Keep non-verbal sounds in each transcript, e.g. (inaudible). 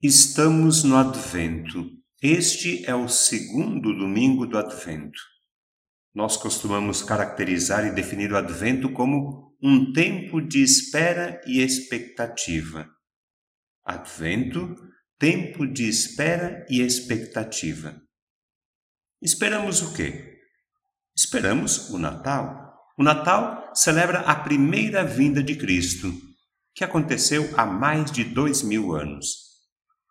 Estamos no Advento. Este é o segundo domingo do Advento. Nós costumamos caracterizar e definir o Advento como um tempo de espera e expectativa. Advento, tempo de espera e expectativa. Esperamos o quê? Esperamos o Natal. O Natal celebra a primeira vinda de Cristo, que aconteceu há mais de dois mil anos.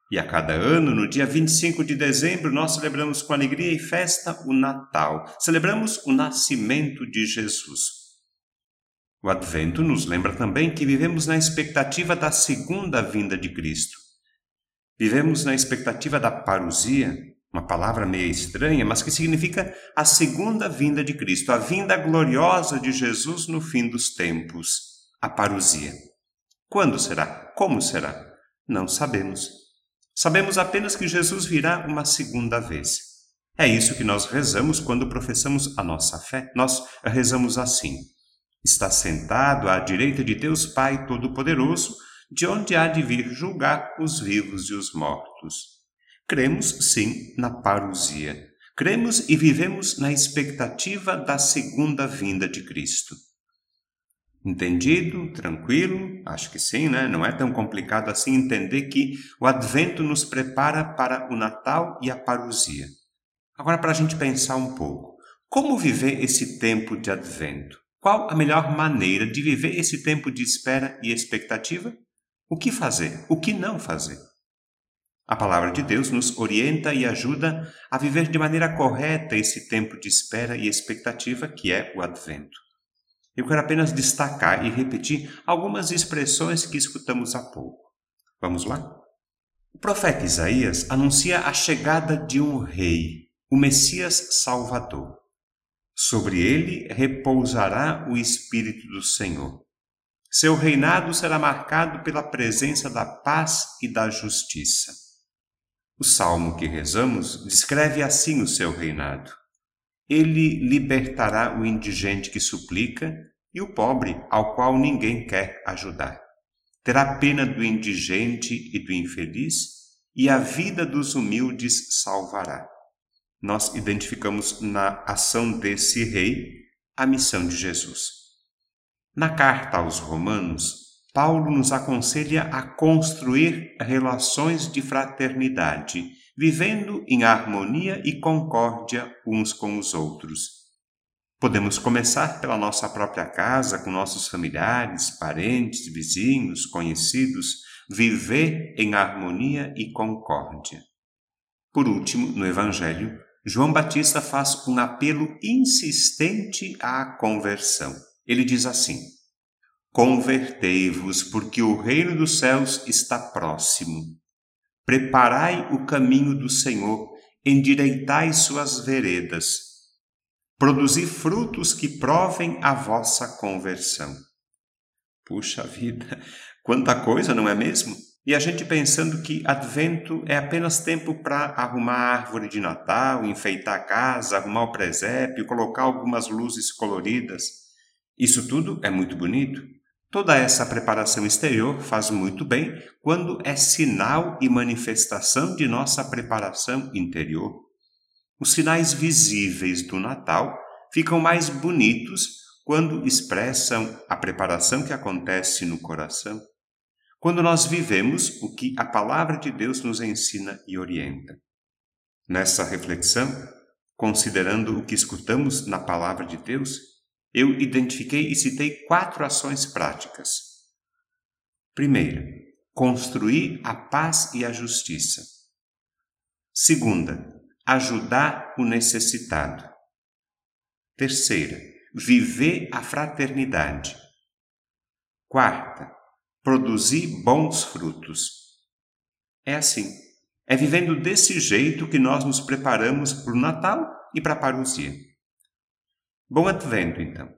E a cada ano, no dia 25 de dezembro, nós celebramos com alegria e festa o Natal. Celebramos o nascimento de Jesus. O Advento nos lembra também que vivemos na expectativa da segunda vinda de Cristo. Vivemos na expectativa da parousia, uma palavra meio estranha, mas que significa a segunda vinda de Cristo, a vinda gloriosa de Jesus no fim dos tempos, a parousia. Quando será? Como será? Não sabemos. Sabemos apenas que Jesus virá uma segunda vez. É isso que nós rezamos quando professamos a nossa fé. Nós rezamos assim: Está sentado à direita de Deus Pai Todo-Poderoso, de onde há de vir julgar os vivos e os mortos. Cremos, sim, na parousia. Cremos e vivemos na expectativa da segunda vinda de Cristo. Entendido? Tranquilo? Acho que sim, né? Não é tão complicado assim entender que o Advento nos prepara para o Natal e a parousia. Agora, para a gente pensar um pouco, como viver esse tempo de Advento? Qual a melhor maneira de viver esse tempo de espera e expectativa? O que fazer? O que não fazer? A palavra de Deus nos orienta e ajuda a viver de maneira correta esse tempo de espera e expectativa que é o Advento. Eu quero apenas destacar e repetir algumas expressões que escutamos há pouco. Vamos lá? O profeta Isaías anuncia a chegada de um rei, o Messias Salvador. Sobre ele repousará o Espírito do Senhor. Seu reinado será marcado pela presença da paz e da justiça. O salmo que rezamos descreve assim o seu reinado. Ele libertará o indigente que suplica e o pobre ao qual ninguém quer ajudar. Terá pena do indigente e do infeliz, e a vida dos humildes salvará. Nós identificamos na ação desse rei a missão de Jesus. Na carta aos Romanos, Paulo nos aconselha a construir relações de fraternidade vivendo em harmonia e concórdia uns com os outros. Podemos começar pela nossa própria casa, com nossos familiares, parentes, vizinhos, conhecidos, viver em harmonia e concórdia. Por último, no Evangelho, João Batista faz um apelo insistente à conversão. Ele diz assim: Convertei-vos, porque o reino dos céus está próximo. Preparai o caminho do Senhor, endireitai suas veredas. Produzi frutos que provem a vossa conversão. Puxa vida, (laughs) quanta coisa, não é mesmo? E a gente pensando que advento é apenas tempo para arrumar a árvore de Natal, enfeitar a casa, arrumar o presépio, colocar algumas luzes coloridas. Isso tudo é muito bonito, Toda essa preparação exterior faz muito bem quando é sinal e manifestação de nossa preparação interior. Os sinais visíveis do Natal ficam mais bonitos quando expressam a preparação que acontece no coração, quando nós vivemos o que a palavra de Deus nos ensina e orienta. Nessa reflexão, considerando o que escutamos na palavra de Deus, eu identifiquei e citei quatro ações práticas. Primeira, construir a paz e a justiça. Segunda, ajudar o necessitado. Terceira, viver a fraternidade. Quarta, produzir bons frutos. É assim, é vivendo desse jeito que nós nos preparamos para o Natal e para a parousia. Bom advento, então.